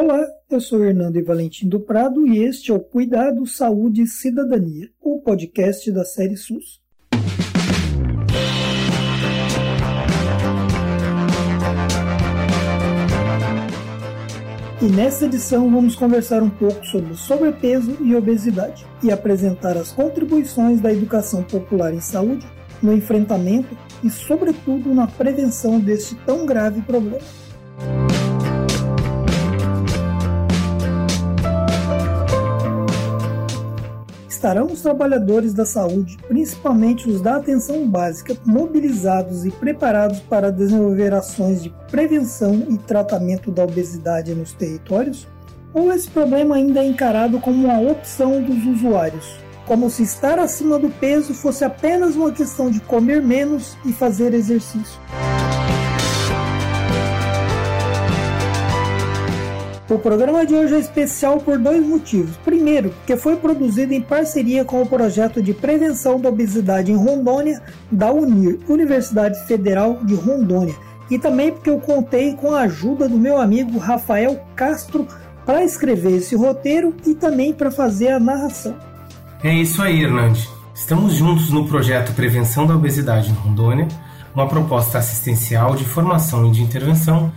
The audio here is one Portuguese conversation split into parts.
Olá, eu sou Hernando e Valentim do Prado e este é o Cuidado, Saúde e Cidadania, o podcast da série SUS. E nessa edição vamos conversar um pouco sobre sobrepeso e obesidade e apresentar as contribuições da educação popular em saúde no enfrentamento e, sobretudo, na prevenção deste tão grave problema. Estarão os trabalhadores da saúde, principalmente os da atenção básica, mobilizados e preparados para desenvolver ações de prevenção e tratamento da obesidade nos territórios? Ou esse problema ainda é encarado como uma opção dos usuários, como se estar acima do peso fosse apenas uma questão de comer menos e fazer exercício? O programa de hoje é especial por dois motivos. Primeiro, porque foi produzido em parceria com o projeto de prevenção da obesidade em Rondônia da UNIR, Universidade Federal de Rondônia. E também porque eu contei com a ajuda do meu amigo Rafael Castro para escrever esse roteiro e também para fazer a narração. É isso aí, Hernandes. Estamos juntos no projeto Prevenção da Obesidade em Rondônia, uma proposta assistencial de formação e de intervenção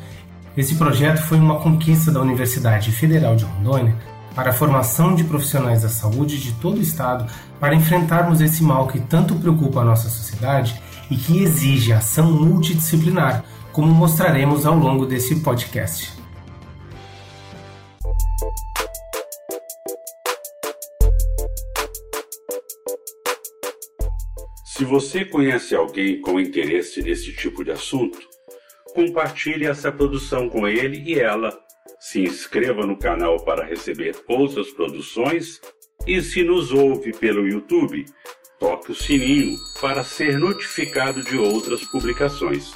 esse projeto foi uma conquista da Universidade Federal de Rondônia para a formação de profissionais da saúde de todo o estado para enfrentarmos esse mal que tanto preocupa a nossa sociedade e que exige ação multidisciplinar, como mostraremos ao longo desse podcast. Se você conhece alguém com interesse nesse tipo de assunto, compartilhe essa produção com ele e ela. Se inscreva no canal para receber outras produções e se nos ouve pelo YouTube, toque o sininho para ser notificado de outras publicações.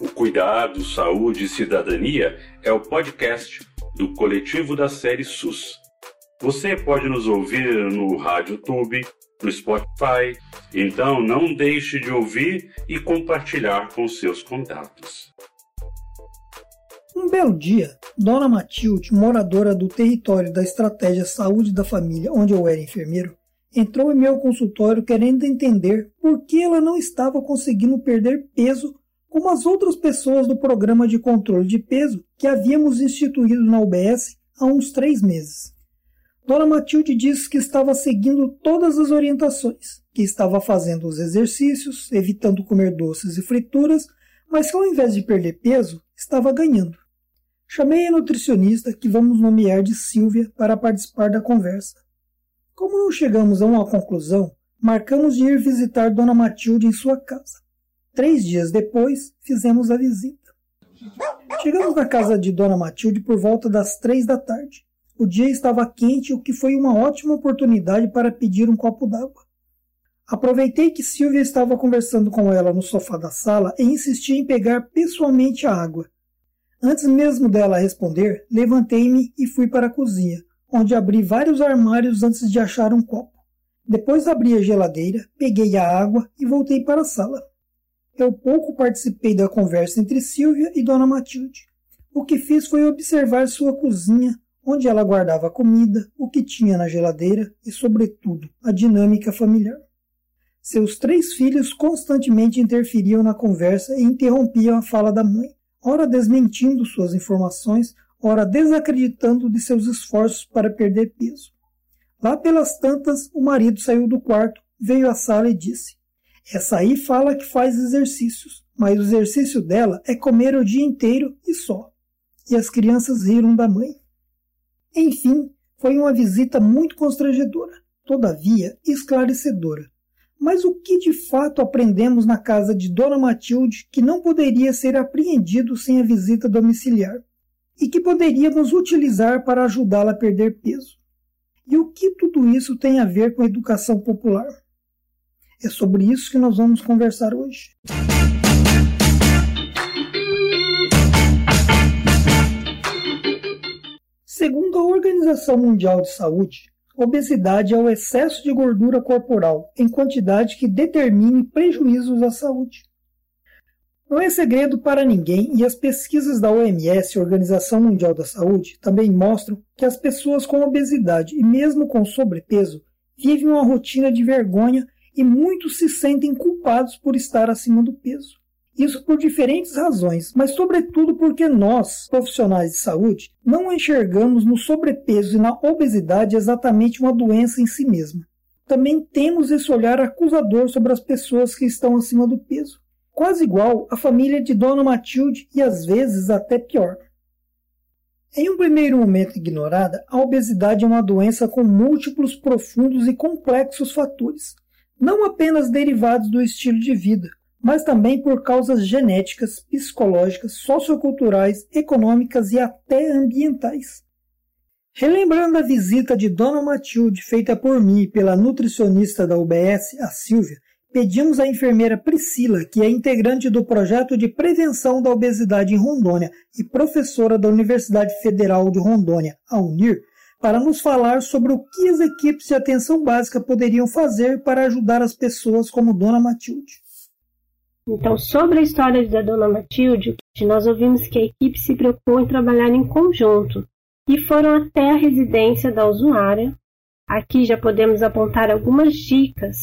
O Cuidado, Saúde e Cidadania é o podcast do coletivo da série SUS. Você pode nos ouvir no RádioTube, no Spotify. Então não deixe de ouvir e compartilhar com seus contatos. Um belo dia, Dona Matilde, moradora do território da Estratégia Saúde da Família, onde eu era enfermeiro, entrou em meu consultório querendo entender por que ela não estava conseguindo perder peso como as outras pessoas do programa de controle de peso que havíamos instituído na UBS há uns três meses. Dona Matilde disse que estava seguindo todas as orientações, que estava fazendo os exercícios, evitando comer doces e frituras, mas que ao invés de perder peso, estava ganhando. Chamei a nutricionista, que vamos nomear de Silvia, para participar da conversa. Como não chegamos a uma conclusão, marcamos de ir visitar Dona Matilde em sua casa. Três dias depois, fizemos a visita. Chegamos na casa de Dona Matilde por volta das três da tarde. O dia estava quente, o que foi uma ótima oportunidade para pedir um copo d'água. Aproveitei que Silvia estava conversando com ela no sofá da sala e insisti em pegar pessoalmente a água. Antes mesmo dela responder, levantei-me e fui para a cozinha, onde abri vários armários antes de achar um copo. Depois abri a geladeira, peguei a água e voltei para a sala. Eu pouco participei da conversa entre Silvia e Dona Matilde. O que fiz foi observar sua cozinha, onde ela guardava a comida, o que tinha na geladeira e, sobretudo, a dinâmica familiar. Seus três filhos constantemente interferiam na conversa e interrompiam a fala da mãe, ora desmentindo suas informações, ora desacreditando de seus esforços para perder peso. Lá pelas tantas, o marido saiu do quarto, veio à sala e disse: Essa aí fala que faz exercícios, mas o exercício dela é comer o dia inteiro e só. E as crianças riram da mãe. Enfim, foi uma visita muito constrangedora, todavia esclarecedora. Mas o que de fato aprendemos na casa de Dona Matilde que não poderia ser apreendido sem a visita domiciliar e que poderíamos utilizar para ajudá-la a perder peso? E o que tudo isso tem a ver com a educação popular? É sobre isso que nós vamos conversar hoje. Segundo a Organização Mundial de Saúde, obesidade é o excesso de gordura corporal em quantidade que determine prejuízos à saúde. Não é segredo para ninguém e as pesquisas da OMS, Organização Mundial da Saúde, também mostram que as pessoas com obesidade e mesmo com sobrepeso vivem uma rotina de vergonha e muitos se sentem culpados por estar acima do peso. Isso por diferentes razões, mas sobretudo porque nós, profissionais de saúde, não enxergamos no sobrepeso e na obesidade exatamente uma doença em si mesma. Também temos esse olhar acusador sobre as pessoas que estão acima do peso quase igual à família de Dona Matilde e às vezes até pior. Em um primeiro momento ignorada, a obesidade é uma doença com múltiplos, profundos e complexos fatores, não apenas derivados do estilo de vida, mas também por causas genéticas, psicológicas, socioculturais, econômicas e até ambientais. Relembrando a visita de Dona Matilde feita por mim e pela nutricionista da UBS, a Silvia, pedimos à enfermeira Priscila, que é integrante do projeto de prevenção da obesidade em Rondônia e professora da Universidade Federal de Rondônia, a UNIR, para nos falar sobre o que as equipes de atenção básica poderiam fazer para ajudar as pessoas como Dona Matilde. Então, sobre a história da Dona Matilde, nós ouvimos que a equipe se preocupou em trabalhar em conjunto e foram até a residência da usuária. Aqui já podemos apontar algumas dicas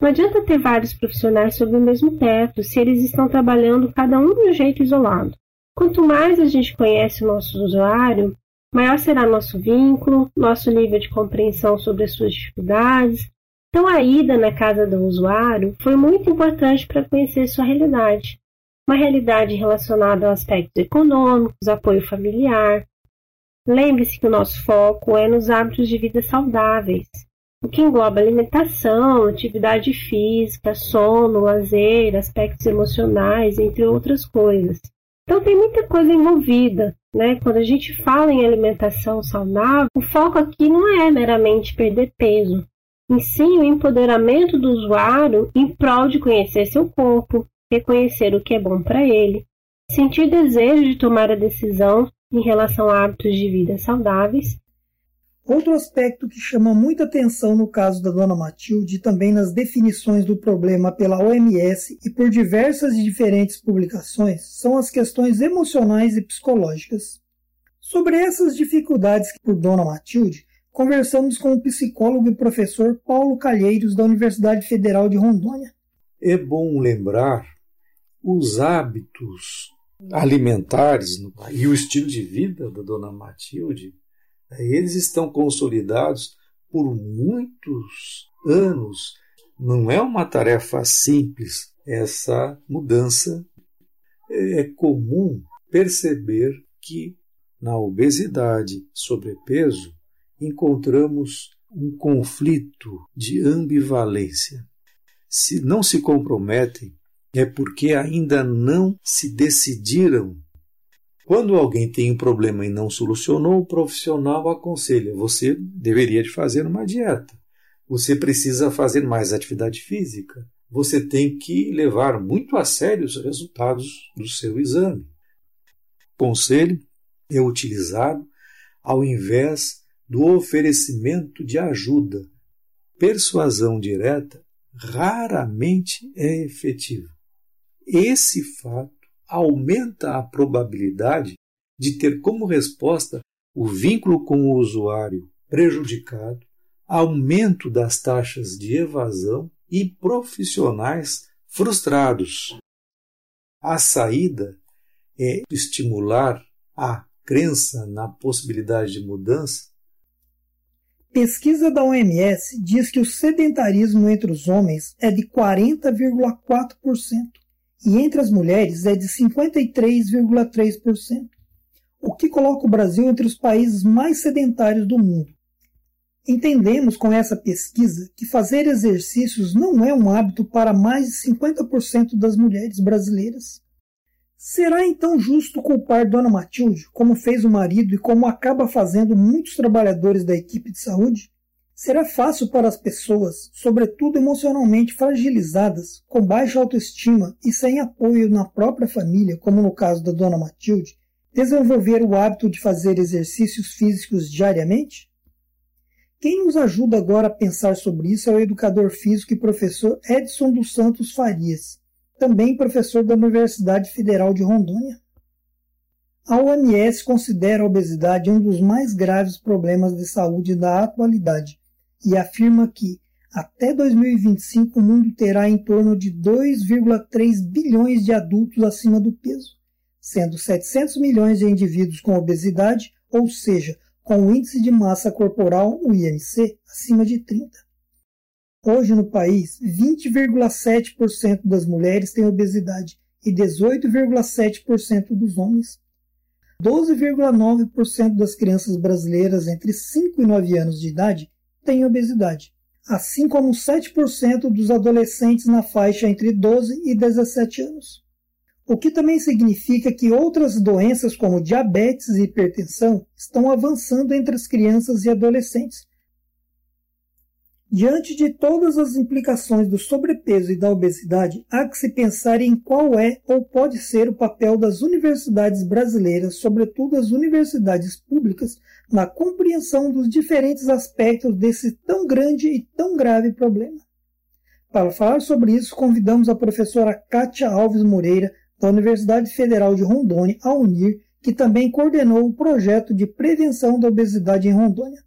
não adianta ter vários profissionais sob o mesmo teto se eles estão trabalhando cada um de um jeito isolado. Quanto mais a gente conhece o nosso usuário, maior será nosso vínculo, nosso nível de compreensão sobre as suas dificuldades. Então, a ida na casa do usuário foi muito importante para conhecer sua realidade. Uma realidade relacionada a aspectos econômicos, apoio familiar. Lembre-se que o nosso foco é nos hábitos de vida saudáveis o que engloba alimentação, atividade física, sono, lazer, aspectos emocionais, entre outras coisas. Então tem muita coisa envolvida, né? Quando a gente fala em alimentação saudável, o foco aqui não é meramente perder peso, em sim o empoderamento do usuário em prol de conhecer seu corpo, reconhecer o que é bom para ele, sentir desejo de tomar a decisão em relação a hábitos de vida saudáveis Outro aspecto que chama muita atenção no caso da Dona Matilde e também nas definições do problema pela OMS e por diversas e diferentes publicações são as questões emocionais e psicológicas. Sobre essas dificuldades por Dona Matilde, conversamos com o psicólogo e professor Paulo Calheiros da Universidade Federal de Rondônia. É bom lembrar os hábitos alimentares e o estilo de vida da Dona Matilde eles estão consolidados por muitos anos. Não é uma tarefa simples essa mudança. É comum perceber que na obesidade, sobrepeso, encontramos um conflito de ambivalência. Se não se comprometem, é porque ainda não se decidiram quando alguém tem um problema e não solucionou, o profissional aconselha: você deveria de fazer uma dieta. Você precisa fazer mais atividade física. Você tem que levar muito a sério os resultados do seu exame. O conselho é utilizado ao invés do oferecimento de ajuda. Persuasão direta raramente é efetiva. Esse fato aumenta a probabilidade de ter como resposta o vínculo com o usuário prejudicado, aumento das taxas de evasão e profissionais frustrados. A saída é estimular a crença na possibilidade de mudança. Pesquisa da OMS diz que o sedentarismo entre os homens é de 40,4% e entre as mulheres é de 53,3%, o que coloca o Brasil entre os países mais sedentários do mundo. Entendemos com essa pesquisa que fazer exercícios não é um hábito para mais de 50% das mulheres brasileiras. Será então justo culpar Dona Matilde, como fez o marido e como acaba fazendo muitos trabalhadores da equipe de saúde? Será fácil para as pessoas, sobretudo emocionalmente fragilizadas, com baixa autoestima e sem apoio na própria família, como no caso da dona Matilde, desenvolver o hábito de fazer exercícios físicos diariamente? Quem nos ajuda agora a pensar sobre isso é o educador físico e professor Edson dos Santos Farias, também professor da Universidade Federal de Rondônia. A OMS considera a obesidade um dos mais graves problemas de saúde da atualidade e afirma que, até 2025, o mundo terá em torno de 2,3 bilhões de adultos acima do peso, sendo 700 milhões de indivíduos com obesidade, ou seja, com o índice de massa corporal, o IMC, acima de 30. Hoje no país, 20,7% das mulheres têm obesidade e 18,7% dos homens. 12,9% das crianças brasileiras entre 5 e 9 anos de idade têm obesidade, assim como 7% dos adolescentes na faixa entre 12 e 17 anos o que também significa que outras doenças como diabetes e hipertensão estão avançando entre as crianças e adolescentes. Diante de todas as implicações do sobrepeso e da obesidade, há que se pensar em qual é ou pode ser o papel das universidades brasileiras, sobretudo as universidades públicas, na compreensão dos diferentes aspectos desse tão grande e tão grave problema. Para falar sobre isso, convidamos a professora Kátia Alves Moreira, da Universidade Federal de Rondônia, a UNIR, que também coordenou o projeto de prevenção da obesidade em Rondônia.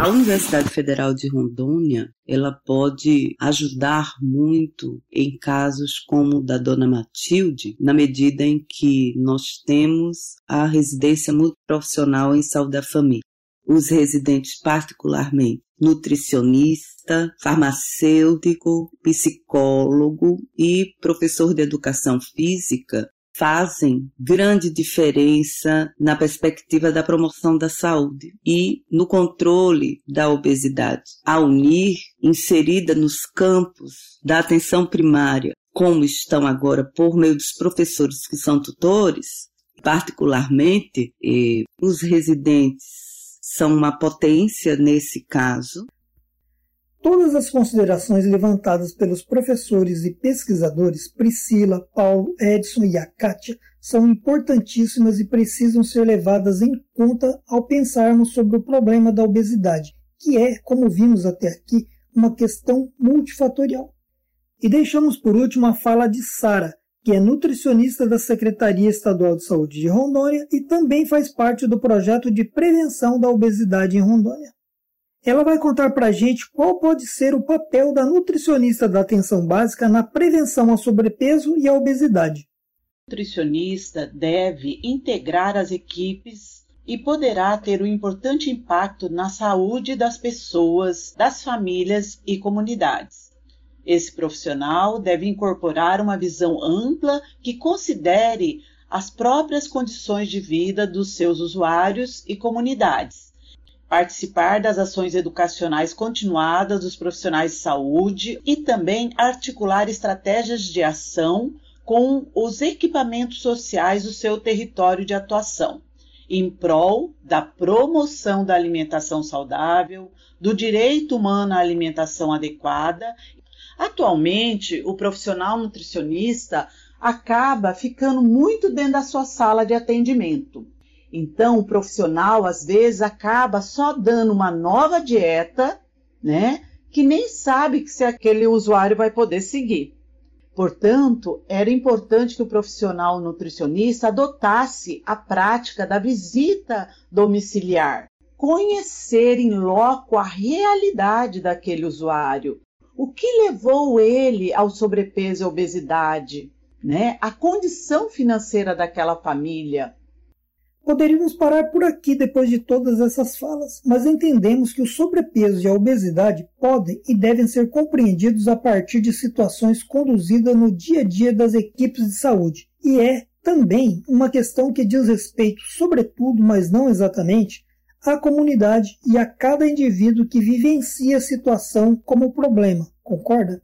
A Universidade Federal de Rondônia, ela pode ajudar muito em casos como o da dona Matilde, na medida em que nós temos a residência multiprofissional em saúde da família. Os residentes, particularmente, nutricionista, farmacêutico, psicólogo e professor de educação física fazem grande diferença na perspectiva da promoção da saúde e no controle da obesidade. A unir, inserida nos campos da atenção primária, como estão agora por meio dos professores que são tutores, particularmente eh, os residentes são uma potência nesse caso. Todas as considerações levantadas pelos professores e pesquisadores Priscila, Paulo, Edson e a Kátia são importantíssimas e precisam ser levadas em conta ao pensarmos sobre o problema da obesidade, que é, como vimos até aqui, uma questão multifatorial. E deixamos por último a fala de Sara, que é nutricionista da Secretaria Estadual de Saúde de Rondônia e também faz parte do projeto de prevenção da obesidade em Rondônia. Ela vai contar para a gente qual pode ser o papel da nutricionista da atenção básica na prevenção ao sobrepeso e à obesidade. O nutricionista deve integrar as equipes e poderá ter um importante impacto na saúde das pessoas, das famílias e comunidades. Esse profissional deve incorporar uma visão ampla que considere as próprias condições de vida dos seus usuários e comunidades. Participar das ações educacionais continuadas dos profissionais de saúde e também articular estratégias de ação com os equipamentos sociais do seu território de atuação, em prol da promoção da alimentação saudável, do direito humano à alimentação adequada Atualmente, o profissional nutricionista acaba ficando muito dentro da sua sala de atendimento. Então, o profissional às vezes acaba só dando uma nova dieta, né, que nem sabe se aquele usuário vai poder seguir. Portanto, era importante que o profissional nutricionista adotasse a prática da visita domiciliar, conhecer em loco a realidade daquele usuário, o que levou ele ao sobrepeso e obesidade? Né? A condição financeira daquela família. Poderíamos parar por aqui depois de todas essas falas, mas entendemos que o sobrepeso e a obesidade podem e devem ser compreendidos a partir de situações conduzidas no dia a dia das equipes de saúde. E é também uma questão que diz respeito, sobretudo, mas não exatamente, à comunidade e a cada indivíduo que vivencia a situação como problema, concorda?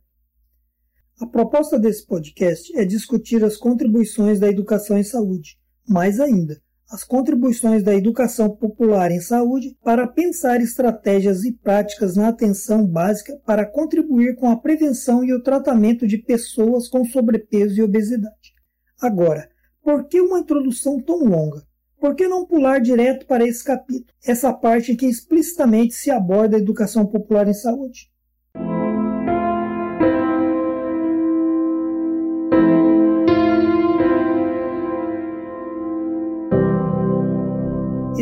A proposta desse podcast é discutir as contribuições da educação em saúde, mais ainda, as contribuições da educação popular em saúde para pensar estratégias e práticas na atenção básica para contribuir com a prevenção e o tratamento de pessoas com sobrepeso e obesidade. Agora, por que uma introdução tão longa? por que não pular direto para esse capítulo? Essa parte que explicitamente se aborda a educação popular em saúde.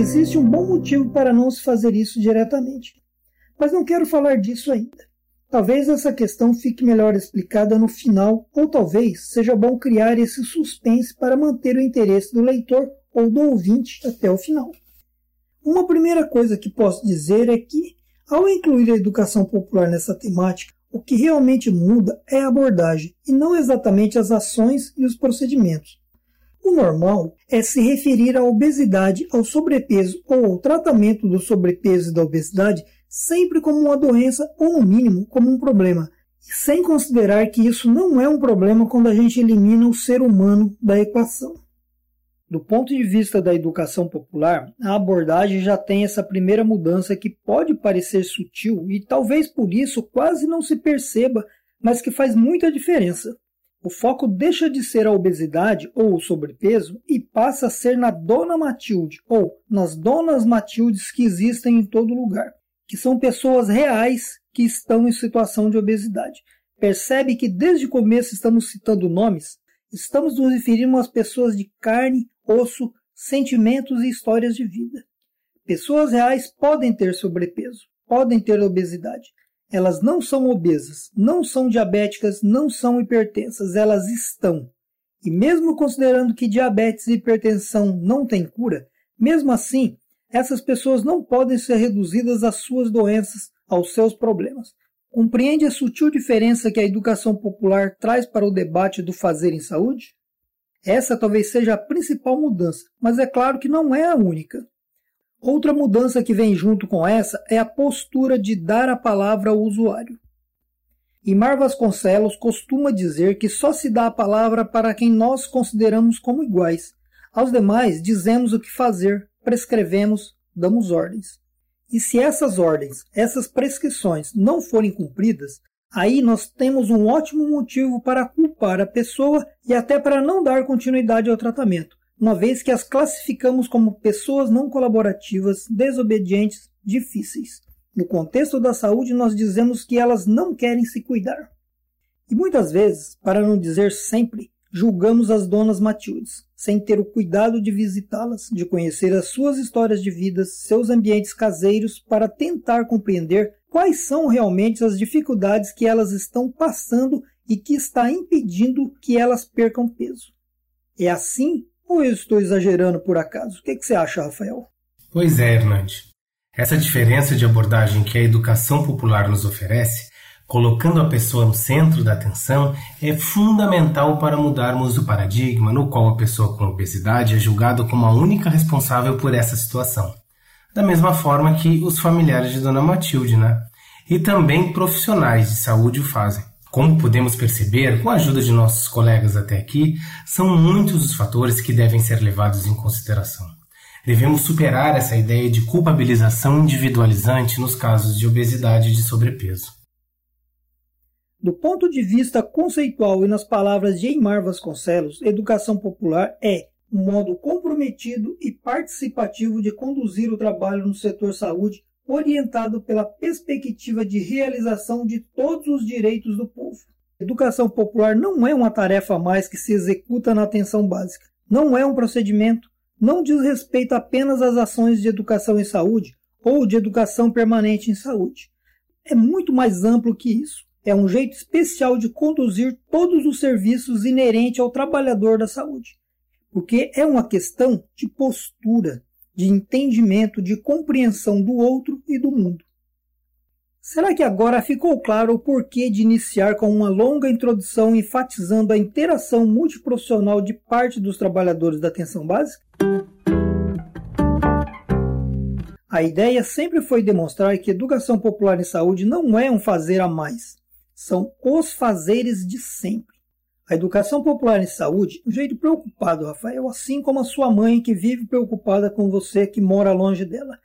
Existe um bom motivo para não se fazer isso diretamente, mas não quero falar disso ainda. Talvez essa questão fique melhor explicada no final, ou talvez seja bom criar esse suspense para manter o interesse do leitor ou do ouvinte até o final. Uma primeira coisa que posso dizer é que, ao incluir a educação popular nessa temática, o que realmente muda é a abordagem e não exatamente as ações e os procedimentos. O normal é se referir à obesidade, ao sobrepeso ou ao tratamento do sobrepeso e da obesidade sempre como uma doença ou, no mínimo, como um problema, sem considerar que isso não é um problema quando a gente elimina o ser humano da equação. Do ponto de vista da educação popular, a abordagem já tem essa primeira mudança que pode parecer sutil e talvez por isso quase não se perceba, mas que faz muita diferença. O foco deixa de ser a obesidade ou o sobrepeso e passa a ser na Dona Matilde ou nas Donas Matildes que existem em todo lugar que são pessoas reais que estão em situação de obesidade. Percebe que desde o começo estamos citando nomes, estamos nos referindo às pessoas de carne, osso, sentimentos e histórias de vida. Pessoas reais podem ter sobrepeso, podem ter obesidade. Elas não são obesas, não são diabéticas, não são hipertensas, elas estão. E mesmo considerando que diabetes e hipertensão não têm cura, mesmo assim, essas pessoas não podem ser reduzidas às suas doenças, aos seus problemas. Compreende a sutil diferença que a educação popular traz para o debate do fazer em saúde? Essa talvez seja a principal mudança, mas é claro que não é a única. Outra mudança que vem junto com essa é a postura de dar a palavra ao usuário. Imar Vasconcelos costuma dizer que só se dá a palavra para quem nós consideramos como iguais. Aos demais dizemos o que fazer, prescrevemos, damos ordens. E se essas ordens, essas prescrições não forem cumpridas, aí nós temos um ótimo motivo para culpar a pessoa e até para não dar continuidade ao tratamento, uma vez que as classificamos como pessoas não colaborativas, desobedientes, difíceis. No contexto da saúde, nós dizemos que elas não querem se cuidar. E muitas vezes, para não dizer sempre, julgamos as donas Matildes, sem ter o cuidado de visitá-las, de conhecer as suas histórias de vidas, seus ambientes caseiros, para tentar compreender quais são realmente as dificuldades que elas estão passando e que está impedindo que elas percam peso. É assim ou eu estou exagerando por acaso? O que, que você acha, Rafael? Pois é, Hernandes. Essa diferença de abordagem que a educação popular nos oferece colocando a pessoa no centro da atenção, é fundamental para mudarmos o paradigma no qual a pessoa com obesidade é julgada como a única responsável por essa situação. Da mesma forma que os familiares de Dona Matilde, né? E também profissionais de saúde o fazem. Como podemos perceber, com a ajuda de nossos colegas até aqui, são muitos os fatores que devem ser levados em consideração. Devemos superar essa ideia de culpabilização individualizante nos casos de obesidade e de sobrepeso. Do ponto de vista conceitual e nas palavras de Eimar Vasconcelos, educação popular é um modo comprometido e participativo de conduzir o trabalho no setor saúde, orientado pela perspectiva de realização de todos os direitos do povo. Educação popular não é uma tarefa a mais que se executa na atenção básica. Não é um procedimento, não diz respeito apenas às ações de educação em saúde ou de educação permanente em saúde. É muito mais amplo que isso é um jeito especial de conduzir todos os serviços inerentes ao trabalhador da saúde, porque é uma questão de postura, de entendimento, de compreensão do outro e do mundo. Será que agora ficou claro o porquê de iniciar com uma longa introdução enfatizando a interação multiprofissional de parte dos trabalhadores da atenção básica? A ideia sempre foi demonstrar que educação popular em saúde não é um fazer a mais, são os fazeres de sempre. A educação popular em saúde, um jeito preocupado, Rafael, assim como a sua mãe que vive preocupada com você que mora longe dela.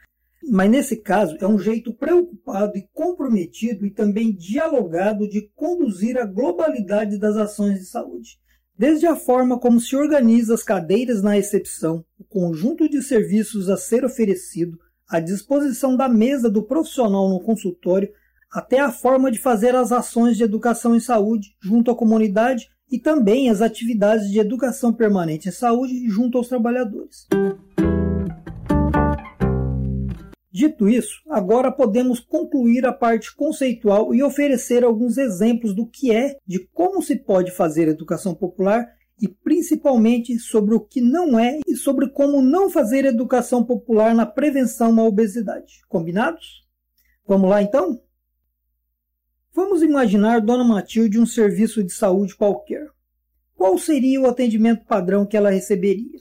Mas nesse caso é um jeito preocupado e comprometido e também dialogado de conduzir a globalidade das ações de saúde. Desde a forma como se organiza as cadeiras na recepção, o conjunto de serviços a ser oferecido, a disposição da mesa do profissional no consultório, até a forma de fazer as ações de educação em saúde junto à comunidade e também as atividades de educação permanente em saúde junto aos trabalhadores. Dito isso, agora podemos concluir a parte conceitual e oferecer alguns exemplos do que é, de como se pode fazer educação popular e principalmente sobre o que não é e sobre como não fazer educação popular na prevenção à obesidade. Combinados? Vamos lá então? Vamos imaginar Dona Matilde um serviço de saúde qualquer. Qual seria o atendimento padrão que ela receberia?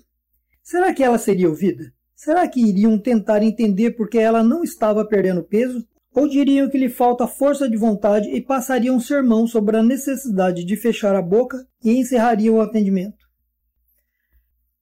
Será que ela seria ouvida? Será que iriam tentar entender por que ela não estava perdendo peso? Ou diriam que lhe falta força de vontade e passariam um sermão sobre a necessidade de fechar a boca e encerrariam o atendimento?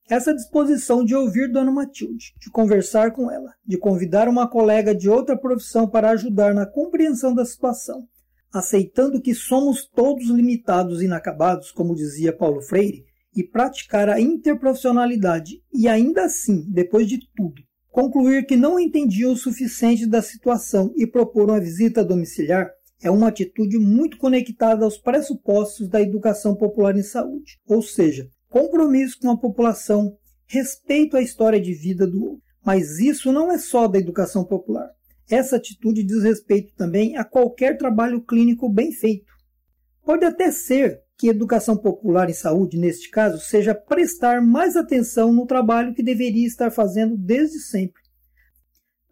Essa disposição de ouvir Dona Matilde, de conversar com ela, de convidar uma colega de outra profissão para ajudar na compreensão da situação, aceitando que somos todos limitados e inacabados, como dizia Paulo Freire, e praticar a interprofissionalidade e ainda assim, depois de tudo, concluir que não entendiam o suficiente da situação e propor uma visita domiciliar é uma atitude muito conectada aos pressupostos da educação popular em saúde, ou seja, compromisso com a população, respeito à história de vida do outro. Mas isso não é só da educação popular. Essa atitude diz respeito também a qualquer trabalho clínico bem feito. Pode até ser que educação popular em saúde, neste caso, seja prestar mais atenção no trabalho que deveria estar fazendo desde sempre.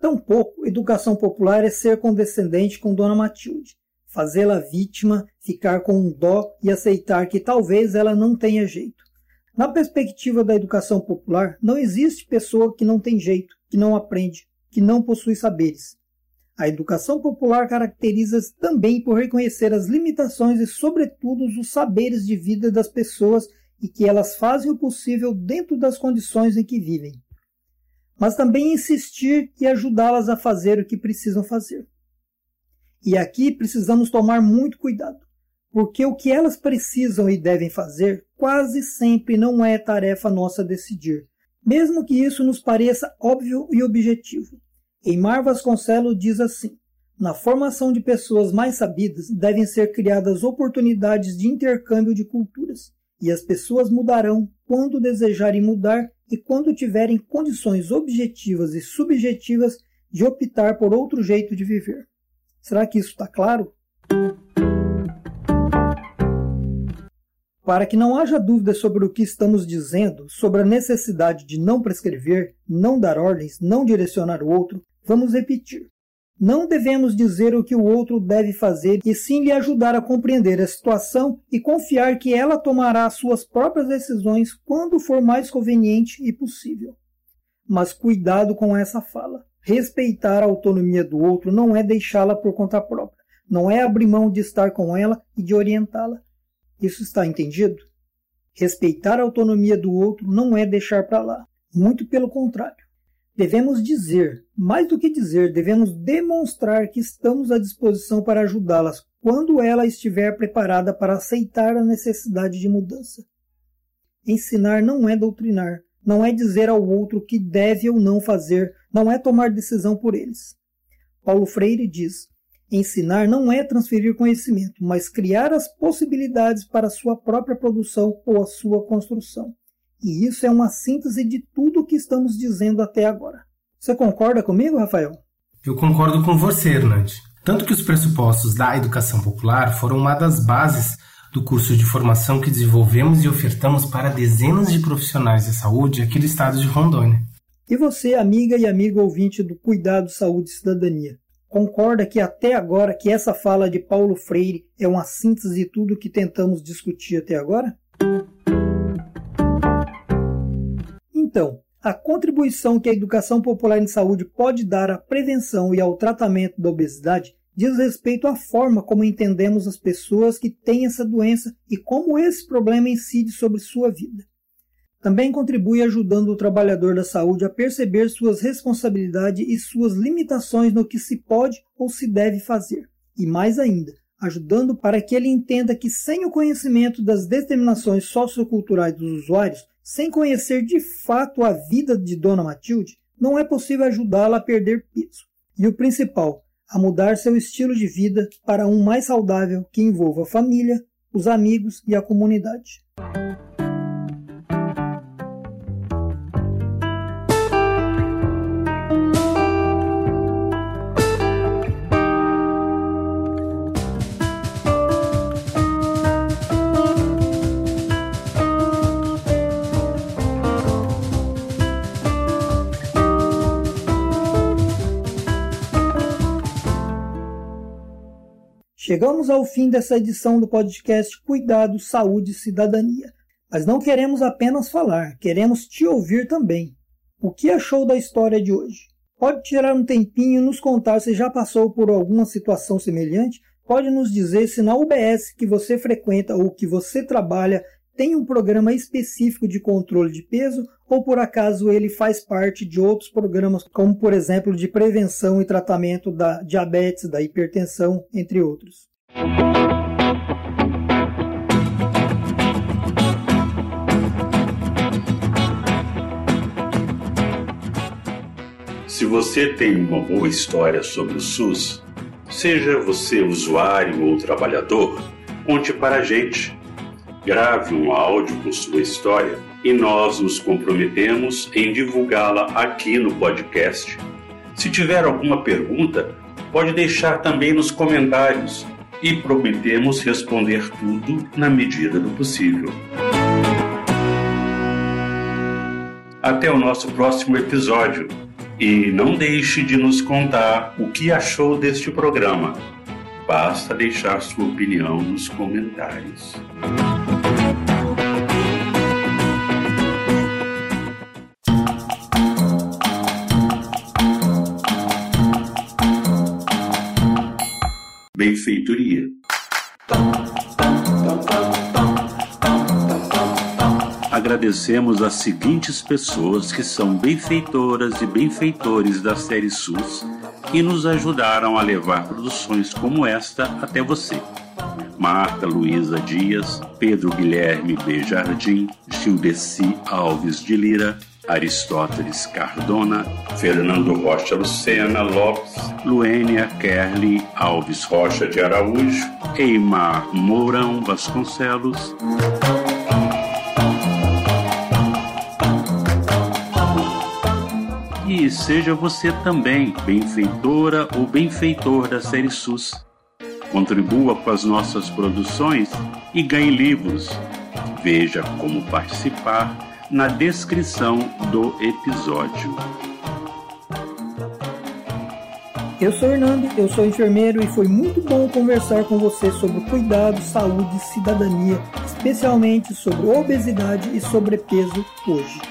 Tampouco educação popular é ser condescendente com Dona Matilde, fazê-la vítima, ficar com um dó e aceitar que talvez ela não tenha jeito. Na perspectiva da educação popular, não existe pessoa que não tem jeito, que não aprende, que não possui saberes. A educação popular caracteriza-se também por reconhecer as limitações e, sobretudo, os saberes de vida das pessoas e que elas fazem o possível dentro das condições em que vivem. Mas também insistir e ajudá-las a fazer o que precisam fazer. E aqui precisamos tomar muito cuidado, porque o que elas precisam e devem fazer quase sempre não é tarefa nossa decidir, mesmo que isso nos pareça óbvio e objetivo. Eimar Vasconcelos diz assim: Na formação de pessoas mais sabidas devem ser criadas oportunidades de intercâmbio de culturas, e as pessoas mudarão quando desejarem mudar e quando tiverem condições objetivas e subjetivas de optar por outro jeito de viver. Será que isso está claro? Para que não haja dúvida sobre o que estamos dizendo, sobre a necessidade de não prescrever, não dar ordens, não direcionar o outro, Vamos repetir. Não devemos dizer o que o outro deve fazer, e sim lhe ajudar a compreender a situação e confiar que ela tomará suas próprias decisões quando for mais conveniente e possível. Mas cuidado com essa fala. Respeitar a autonomia do outro não é deixá-la por conta própria, não é abrir mão de estar com ela e de orientá-la. Isso está entendido? Respeitar a autonomia do outro não é deixar para lá, muito pelo contrário. Devemos dizer, mais do que dizer, devemos demonstrar que estamos à disposição para ajudá-las quando ela estiver preparada para aceitar a necessidade de mudança. Ensinar não é doutrinar, não é dizer ao outro o que deve ou não fazer, não é tomar decisão por eles. Paulo Freire diz: ensinar não é transferir conhecimento, mas criar as possibilidades para a sua própria produção ou a sua construção. E isso é uma síntese de tudo o que estamos dizendo até agora. Você concorda comigo, Rafael? Eu concordo com você, Hernandes. Tanto que os pressupostos da educação popular foram uma das bases do curso de formação que desenvolvemos e ofertamos para dezenas de profissionais de saúde aqui do estado de Rondônia. E você, amiga e amigo ouvinte do Cuidado, Saúde e Cidadania, concorda que até agora que essa fala de Paulo Freire é uma síntese de tudo que tentamos discutir até agora? Então, a contribuição que a educação popular em saúde pode dar à prevenção e ao tratamento da obesidade diz respeito à forma como entendemos as pessoas que têm essa doença e como esse problema incide sobre sua vida. Também contribui ajudando o trabalhador da saúde a perceber suas responsabilidades e suas limitações no que se pode ou se deve fazer. E mais ainda, ajudando para que ele entenda que sem o conhecimento das determinações socioculturais dos usuários, sem conhecer de fato a vida de Dona Matilde, não é possível ajudá-la a perder peso. E o principal, a mudar seu estilo de vida para um mais saudável que envolva a família, os amigos e a comunidade. Chegamos ao fim dessa edição do podcast Cuidado, Saúde e Cidadania. Mas não queremos apenas falar, queremos te ouvir também. O que achou da história de hoje? Pode tirar um tempinho e nos contar se já passou por alguma situação semelhante? Pode nos dizer se na UBS que você frequenta ou que você trabalha tem um programa específico de controle de peso ou por acaso ele faz parte de outros programas, como por exemplo de prevenção e tratamento da diabetes, da hipertensão, entre outros. Se você tem uma boa história sobre o SUS, seja você usuário ou trabalhador, conte para a gente grave um áudio com sua história e nós nos comprometemos em divulgá-la aqui no podcast. Se tiver alguma pergunta, pode deixar também nos comentários e prometemos responder tudo na medida do possível. Até o nosso próximo episódio e não deixe de nos contar o que achou deste programa. Basta deixar sua opinião nos comentários. Benfeitoria. Agradecemos as seguintes pessoas que são benfeitoras e benfeitores da série SUS e nos ajudaram a levar produções como esta até você. Marta Luiza Dias, Pedro Guilherme B. Jardim, Gildeci Alves de Lira, Aristóteles Cardona, Fernando Rocha Lucena Lopes, Luênia Kerli Alves Rocha de Araújo, Eimar Mourão Vasconcelos. E seja você também benfeitora ou benfeitor da série SUS. Contribua com as nossas produções e ganhe livros. Veja como participar na descrição do episódio. Eu sou Hernando, eu sou enfermeiro e foi muito bom conversar com você sobre cuidado, saúde e cidadania, especialmente sobre obesidade e sobrepeso hoje.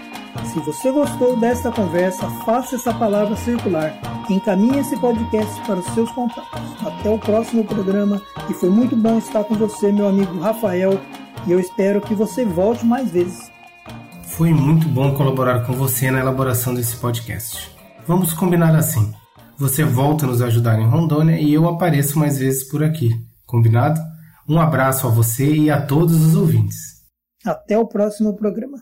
Se você gostou desta conversa, faça essa palavra circular. Encaminhe esse podcast para os seus contatos. Até o próximo programa e foi muito bom estar com você, meu amigo Rafael, e eu espero que você volte mais vezes. Foi muito bom colaborar com você na elaboração desse podcast. Vamos combinar assim. Você volta a nos ajudar em Rondônia e eu apareço mais vezes por aqui. Combinado? Um abraço a você e a todos os ouvintes. Até o próximo programa.